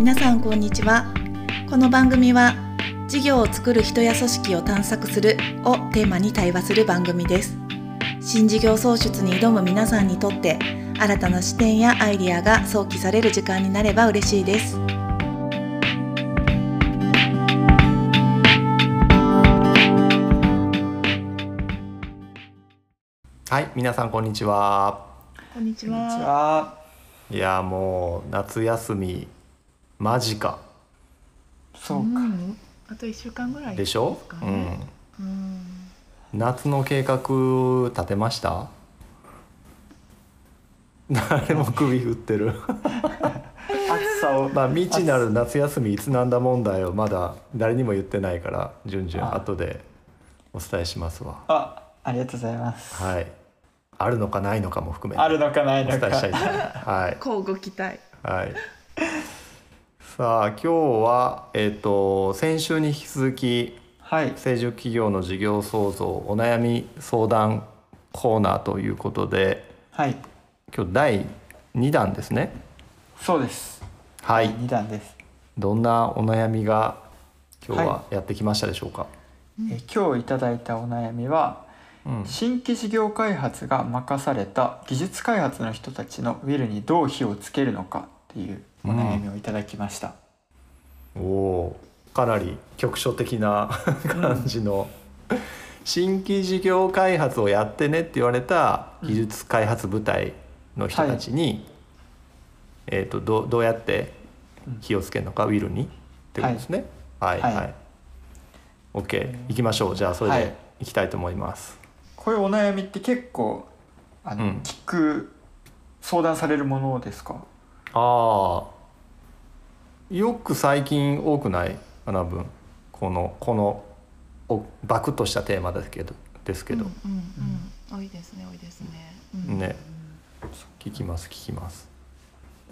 皆さんこんにちはこの番組は事業を作る人や組織を探索するをテーマに対話する番組です新事業創出に挑む皆さんにとって新たな視点やアイディアが想起される時間になれば嬉しいですはい、皆さんこんにちは。こんにちは。いやもう夏休み間近そうか。んあと1週間ぐらいでしょ？うねん。うん夏の計画立てました？誰も首振ってる。暑さを。まあ未知なる夏休みいつなんだ問題をまだ誰にも言ってないから順々あ後でお伝えしますわ。あ、ありがとうございます。はい。あるのかないのかも含めてあるのかないのお伝えしたいか。と思います。はい。交互期待はい。さあ今日はえっ、と先週に引き続きはい。成熟企業の事業創造お悩み相談コーナーということではい。今日第2弾ですね。そうです。はい。二段です。どんなお悩みが今日はやってきましたでしょうか？え今日いただいたお悩みは、うん。新規事業開発が任された技術開発の人たちのウィルにどう火をつけるのかっていうお悩みをいただきました。おおー。かなり局所的な感じの、新規事業開発をやってねって言われた技術開発部隊の人たちに、えー、とどうどうやって火をつけるのか、ウィルにってことですね？はい。はい、はい。OK 行きましょう。じゃあそれはい。で行きたいと思います。こういうお悩みって結構あの、うん。聞く相談されるものですか？ああよく最近多くない？かな分。このこのおバクッとしたテーマですけどですけど、うんうんうん、多いですね多いですね、うん。ね。聞きます聞きます。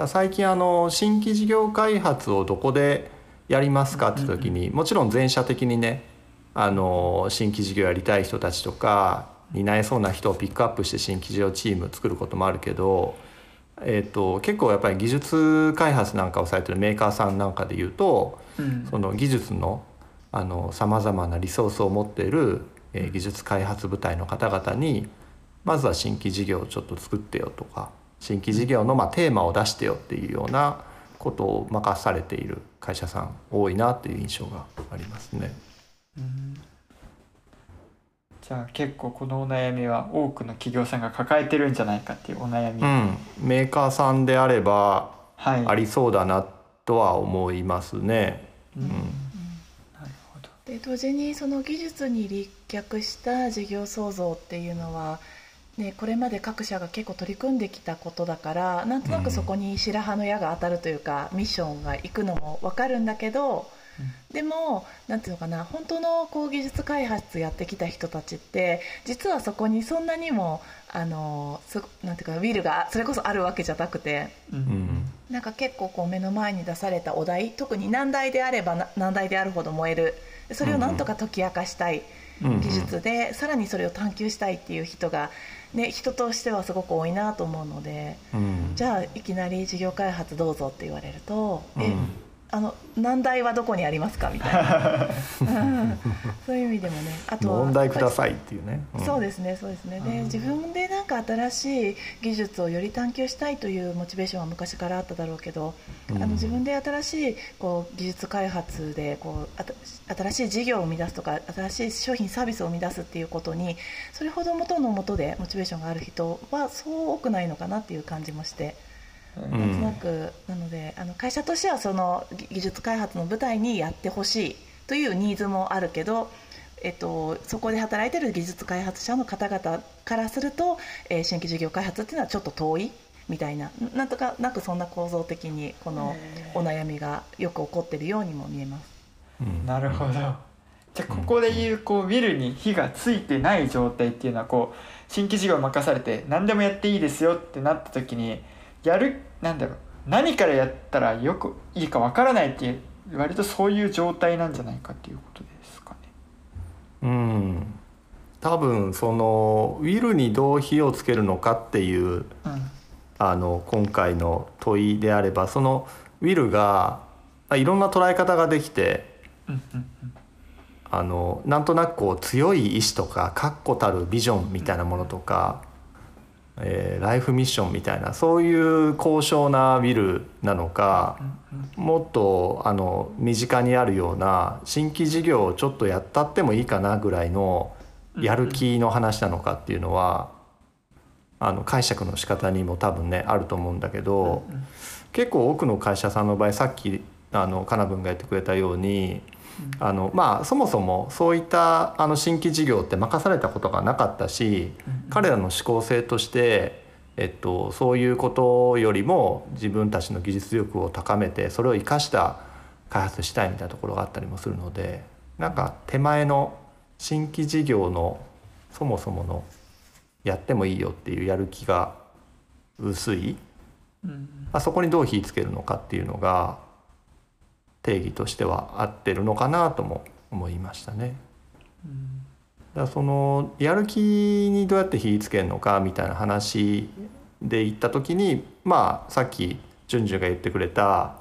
最近あの新規事業開発をどこでやりますかって時に、もちろん全社的にねあの新規事業やりたい人たちとか担えそうな人をピックアップして新規事業チーム作ることもあるけど、えー、と結構やっぱり技術開発なんかをされてるメーカーさんなんかで言うとうん。その技術のさまざまなリソースを持っている、えー技術開発部隊の方々にまずは新規事業をちょっと作ってよとか新規事業のまあテーマを出してよっていうようなことを任されている会社さん多いなっていう印象がありますね。じゃあ結構このお悩みは多くの企業さんが抱えてるんじゃないかっていうお悩み、うん、メーカーさんであればはい。ありそうだなとは思いますね。うん。うん。なるほど。で同時にその技術に立脚した事業創造っていうのは、ね、これまで各社が結構取り組んできたことだからなんとなくそこに白羽の矢が当たるというか、ミッションがいくのも分かるんだけど、でもなんていうのかな本当のこう技術開発やってきた人たちって実はそこにそんなにもあのすなんていうかウィルがそれこそあるわけじゃなくて。ううん。んなんか結構こう目の前に出されたお題特に難題であればな難題であるほど燃える。それをなんとか解き明かしたいうん技術で、さらにそれを探求したいっていう人が、ね、人としてはすごく多いなと思うのでうん。じゃあいきなり事業開発どうぞって言われると、うん。えあの難題はどこにありますかみたいな、うん。そういう意味でもね。あとは問題くださいっていうね。ん。そうですねそうですね。で自分でなんか新しい技術をより探求したいというモチベーションは昔からあっただろうけど、うん。あの自分で新しいこう技術開発でこうあた新しい事業を生み出すとか新しい商品サービスを生み出すっていうことにそれほど元の元でモチベーションがある人はそう多くないのかなっていう感じもして。うん。なんとなくなのであの会社としてはその技技術開発の舞台にやってほしいというニーズもあるけど、えっと、そこで働いてる技術開発者の方々からすると、えー新規事業開発っていうのはちょっと遠いみたいななんとかなくそんな構造的にこのお悩みがよく起こってるようにも見えます。うん。なるほど。じゃあここでいうこうウィルに火がついてない状態っていうのはこう新規事業を任されて何でもやっていいですよってなった時にやるなんだろう何からやったらよくいいかわからないっていう割とそういう状態なんじゃないかっていうことですかね。うん、多分そのウィルにどう火をつけるのかっていううん。あの今回の問いであればそのウィルがあいろんな捉え方ができてうんうん。あのなんとなくこう強い意志とか確固たるビジョンみたいなものとか、えーライフミッションみたいなそういう高尚なビルなのかもっとあの身近にあるような新規事業をちょっとやったってもいいかなぐらいのやる気の話なのかっていうのはあの解釈の仕方にも多分ねあると思うんだけど結構多くの会社さんの場合さっきあのかなぶんが言ってくれたようにあのまあそもそもそういったあの新規事業って任されたことがなかったし彼らの思考性として、えっと、そういうことよりも自分たちの技術力を高めてそれを生かした開発したいみたいなところがあったりもするのでなんか手前の新規事業のそもそものやってもいいよっていうやる気が薄い、うん。まあ、そこにどう火つけるのかっていうのが定義としては合ってるのかなとも思いましたね。うん。だそのやる気にどうやって火つけるのかみたいな話で言った時にまあさっきじゅんじゅんが言ってくれた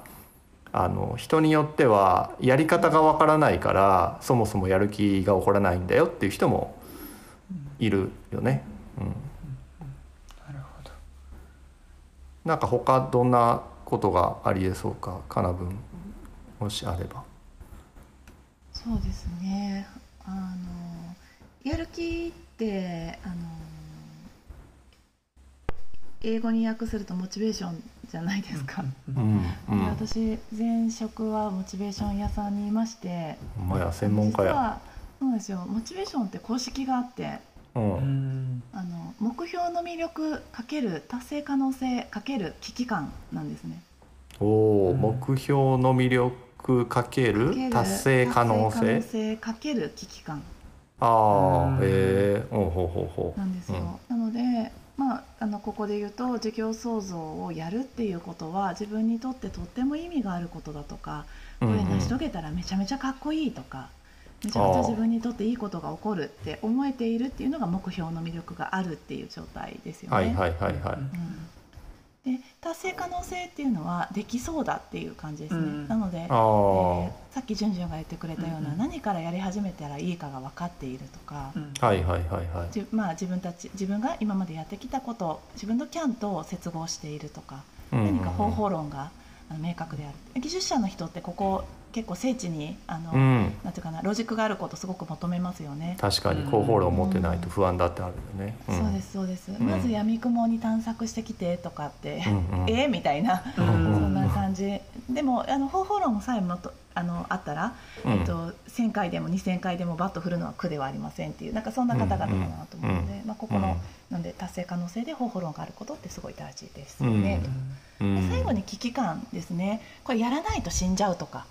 あの人によってはやり方がわからないからそもそもやる気が起こらないんだよっていう人もいるよね。うん、なるほど。なんか他どんなことがありえそうかかな分もしあれば。そうですね。あのやる気ってあの英語に訳するとモチベーションじゃないですか、うんうん、で私前職はモチベーション屋さんにいまして。まや専門家や。実はそうですよ。モチベーションって公式があって。ううん。んあの目標の魅力かける達成可能性かける危機感なんですね。おお、うん目標の魅力かけるかける達成可能性？達成可能性かける危機感。ああうん。へえ。ほうほうほうほう。なんですよ、なのでまああのここで言うと事業創造をやるっていうことは自分にとってとっても意味があることだとかこれ成し遂げたらめちゃめちゃかっこいいとかめちゃめちゃ自分にとっていいことが起こるって思えているっていうのが目標の魅力があるっていう状態ですよね。はいはいはいはい。うん、で達成可能性っていうのはできそうだっていう感じですね。うん。なので、あえーーさっきじゅんじゅんが言ってくれたような、うんうん。何からやり始めたらいいかが分かっているとか、うん。はいはいはいはい。じまあ、自分たち自分が今までやってきたこと自分のキャンと接合しているとか、何か方法論が明確である。技術者の人ってここ結構精緻にあの、うん。なんていうかなロジックがあることすごく求めますよね。確かに広報論を持ってないと不安だってあるよね、ん。そうですそうです、ん。まず闇雲に探索してきてとかって、うんうん。えーみたいな、うんそんな感じ。でもあの方法論さえもとあのあったら、うん。えっと、1000回でも2000回でもバット振るのは苦ではありませんっていうなんかそんな方々かなと思うので、まあ、ここの、なんで達成可能性で方法論があることってすごい大事ですよね、うん。で最後に危機感ですね。これやらないと死んじゃうとか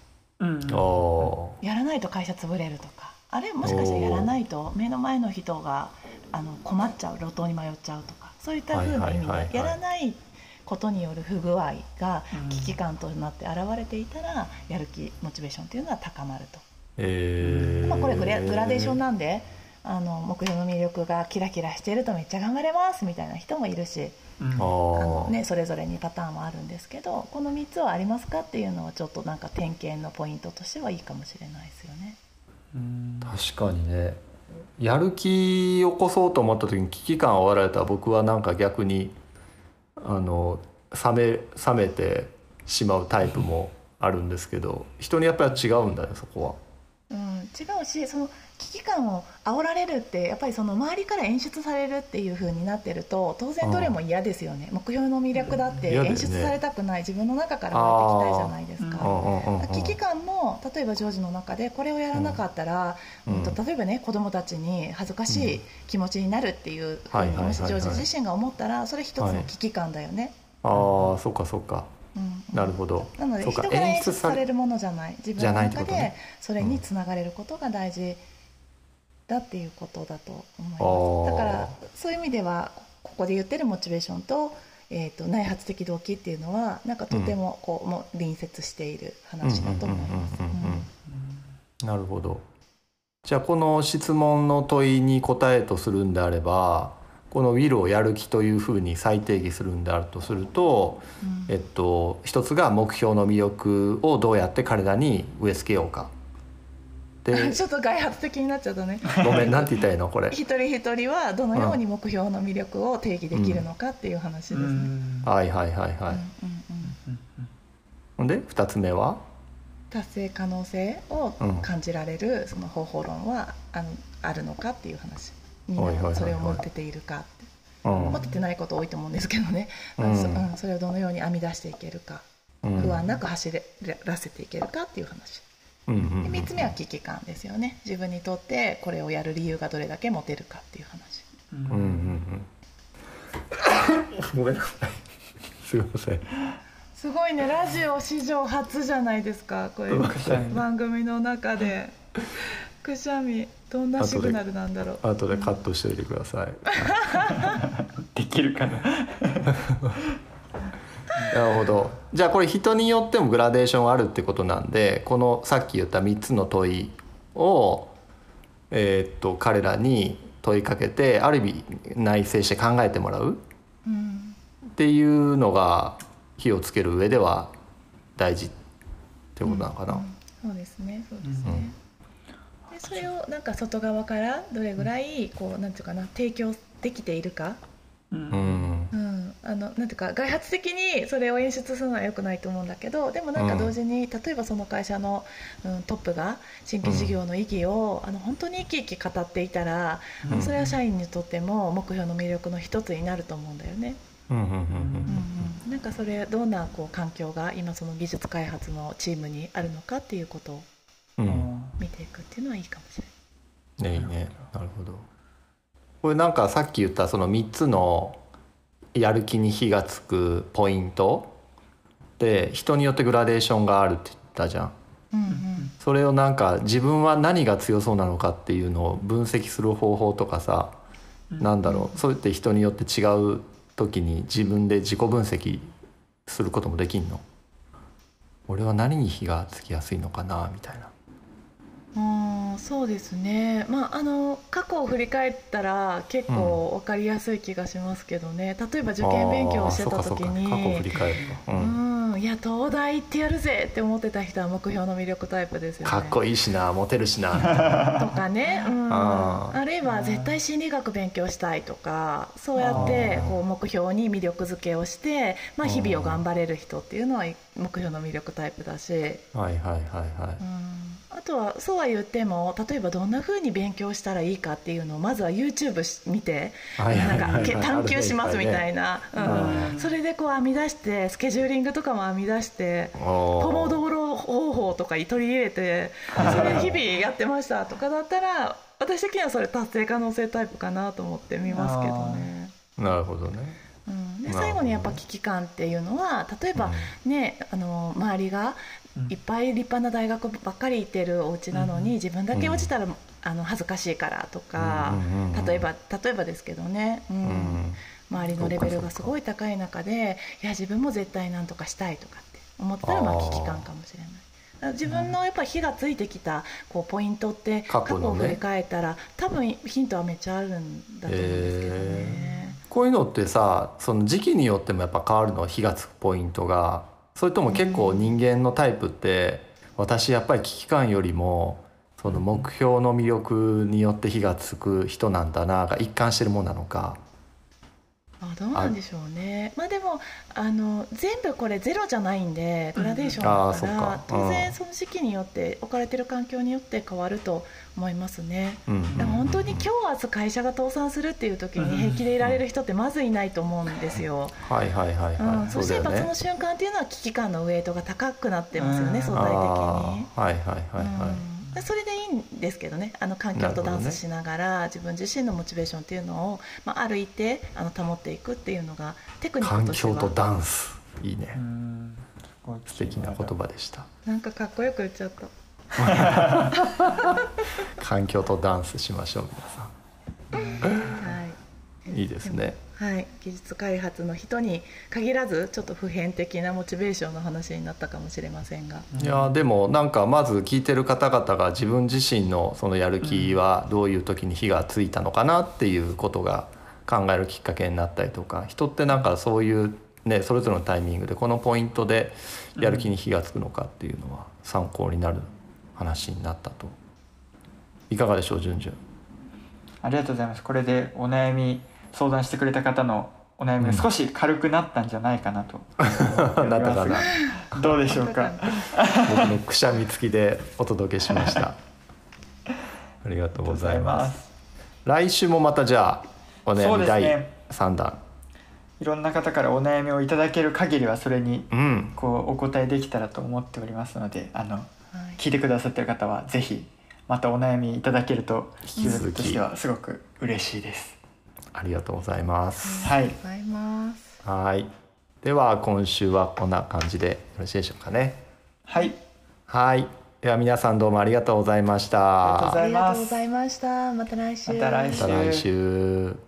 やらないと会社潰れるとか。あれもしかしてやらないと目の前の人があの困っちゃう路頭に迷っちゃうとか。そういった風な意味でやらないことによる不具合がうん。危機感となって現れていたらやる気モチベーションっていうのは高まると、えー。まあ、これグラデーションなんであの目標の魅力がキラキラしているとめっちゃ頑張れますみたいな人もいるしうんああの、ーね、それぞれにパターンはあるんですけどこの3つはありますかっていうのはちょっとなんか点検のポイントとしてはいいかもしれないですよね。うん確かにねやる気を起こそうと思った時に危機感を煽られたら僕はなんか逆にあの冷め冷めてしまうタイプもあるんですけど人にやっぱり違うんだねそこは。うん、違うしその危機感を煽られるってやっぱりその周りから演出されるっていう風になってると当然どれも嫌ですよね。目標の魅力だって演出されたくない自分の中から湧いてきたいじゃないですあか。うん危機感も例えばジョージの中でこれをやらなかったら、うん。例えばね子供たちに恥ずかしい気持ちになるっていうふうはいはいはいはい。にもしジョージ自身が思ったらそれ一つの危機感だよね。ああそっかそっか。うんなるほど。なので人から演出されるものじゃない。自分の中でそれにつながれることが大事だっていうことだと思いますだからそういう意味ではここで言ってるモチベーションと,、えー、と内発的動機っていうのはなんかとてもこう、もう隣接している話だと思います。なるほど。じゃあこの質問の問いに答えとするんであればこのウィルをやる気というふうに再定義するんであるとすると、うんえっと、一つが目標の魅力をどうやって彼らに植え付けようか。で ちょっと外発的になっちゃったね。ごめんなんて言ったらいいのこれ。一人一人はどのように目標の魅力を定義できるのかっていう話ですね。うん。はいはいはいはい。うんうんで二つ目は？達成可能性をうん感じられるその方法論はあのあるのかっていう話。みんなそれを持ってているかって。うん。持っててないこと多いと思うんですけどね、うん。そうんそれをどのように編み出していけるか。うん。不安なく走らせていけるかっていう話うんうんうん。で3つ目は危機感ですよね。自分にとってこれをやる理由がどれだけ持てるかっていう話。ううんうんうん。ごめんなさい。すいません。すごいね。ラジオ史上初じゃないですか。こういうくしゃみ。番組の中で。くしゃみどんなシグナルなんだろう。後でカットしておいてください。できるかななるほど。じゃあこれ人によってもグラデーションあるってことなんで、このさっき言った3つの問いをえーっと彼らに問いかけてある意味内省して考えてもらううんっていうのが火をつける上では大事ってことなのかな。そうですね。そうですね、でそれをなんか外側からどれぐらいこうなんていうかな提供できているか、うんうんうん、あのなんていうか外発的にそれを演出するのは良くないと思うんだけどでもなんか同時に、例えばその会社の、うん、トップが新規事業の意義を、あの本当に生き生き語っていたら、うん。それは社員にとっても目標の魅力の一つになると思うんだよね。うんうんうんうん。うん、なんかそれどんなこう環境が今その技術開発のチームにあるのかっていうことをうん。うん見ていくっていうのはいいかもしれない。ねいいね。なるほど。これなんかさっき言ったその3つのやる気に火がつくポイント。で人によってグラデーションがあるって言ったじゃん。うんうん。それをなんか自分は何が強そうなのかっていうのを分析する方法とかさ、なんだろう。そうやって人によって違う時に自分で自己分析することもできんの。俺は何に火がつきやすいのかなみたいな。あーそうですね、まあ、あの過去を振り返ったら結構分かりやすい気がしますけどね、例えば受験勉強をしてた時あーそうかそうか。過去振にり返ると、うん。うん、いや東大行ってやるぜって思ってた人は目標の魅力タイプですよね。かっこいいしなモテるしな。とかね、うん、あー。あるいは絶対心理学勉強したいとかそうやってあー。こう目標に魅力づけをして、まあ、日々を頑張れる人っていうのは目標の魅力タイプだし、はいはいはいはい。うん、あとはそうは言っても例えばどんなふうに勉強したらいいかっていうのをまずは YouTube し見てなんかけ探求しますみたいな、ね。うん、それでこう編み出してスケジューリングとかも編み出してポモドーロ方法とか取り入れてそれ日々やってましたとかだったら私的にはそれ達成可能性タイプかなと思って見ますけどね。なるほどねうん、で最後にやっぱ危機感っていうのは例えば、ねあの周りがいっぱい立派な大学ばっかり行ってるお家なのに、うん。自分だけ落ちたら、あの恥ずかしいからとか、うんうんうんうん。例えば例えばですけどね、うん。うん周りのレベルがすごい高い中でいや自分も絶対なんとかしたいとかって思ってたらまあ危機感かもしれない。自分のやっぱ火がついてきたこうポイントって過去を振り返ったら多分ヒントはめっちゃあるんだと思うんですけどね。こういうのってさその時期によってもやっぱ変わるの火がつくポイントがそれとも結構人間のタイプって、私やっぱり危機感よりもその目標の魅力によって火がつく人なんだなが一貫してるもんなのか。あどうなんでしょうね。まあでもあの全部これゼロじゃないんでグラデーションだから、そっか。当うん。然その時期によって置かれてる環境によって変わると思いますね。うん。でも本当に今日明日会社が倒産するっていう時に平気でいられる人ってまずいないと思うんですよ。はいはいはいうん。はい、そしてやっぱその瞬間っていうのは危機感のウェイトが高くなってますよね、うん。相対的に。はいはいはいはい、それでいいんですけどね。あの環境とダンスしながら自分自身のモチベーションっていうのを、まあ、ある一定あの保っていくっていうのがテクニック環としては。境とダンス。いいね、素敵な言葉でした。なんかかっこよく言っちゃった。環境とダンスしましょう皆さはい。んいいですね。はい、技術開発の人に限らずちょっと普遍的なモチベーションの話になったかもしれませんが、いやでもなんかまず聞いてる方々が自分自身のそのやる気はどういう時に火がついたのかなっていうことが考えるきっかけになったりとか人ってなんかそういう、ね、それぞれのタイミングでこのポイントでやる気に火がつくのかっていうのは参考になる話になったと。いかがでしょうじゅんじゅんありがとうございます。これでお悩み相談してくれた方のお悩みが少し軽くなったんじゃないかなと。なったかな。どうでしょうか？僕のくしゃみつきでお届けしました。ありがとうございます。来週もまたじゃあお悩み第ですね。3弾。いろんな方からお悩みをいただける限りはそれにうん。こうお答えできたらと思っておりますのであのはい。聞いてくださってる方はぜひまたお悩みいただけると引き続きとしてはすごく嬉しいです。ありがとうございます。はい。ありがとうございます。はい。では今週はこんな感じでよろしいでしょうかね。はい。はい。では皆さんどうもありがとうございました。ありがとうございます。ありがとうございました。また来週。また来週。また来週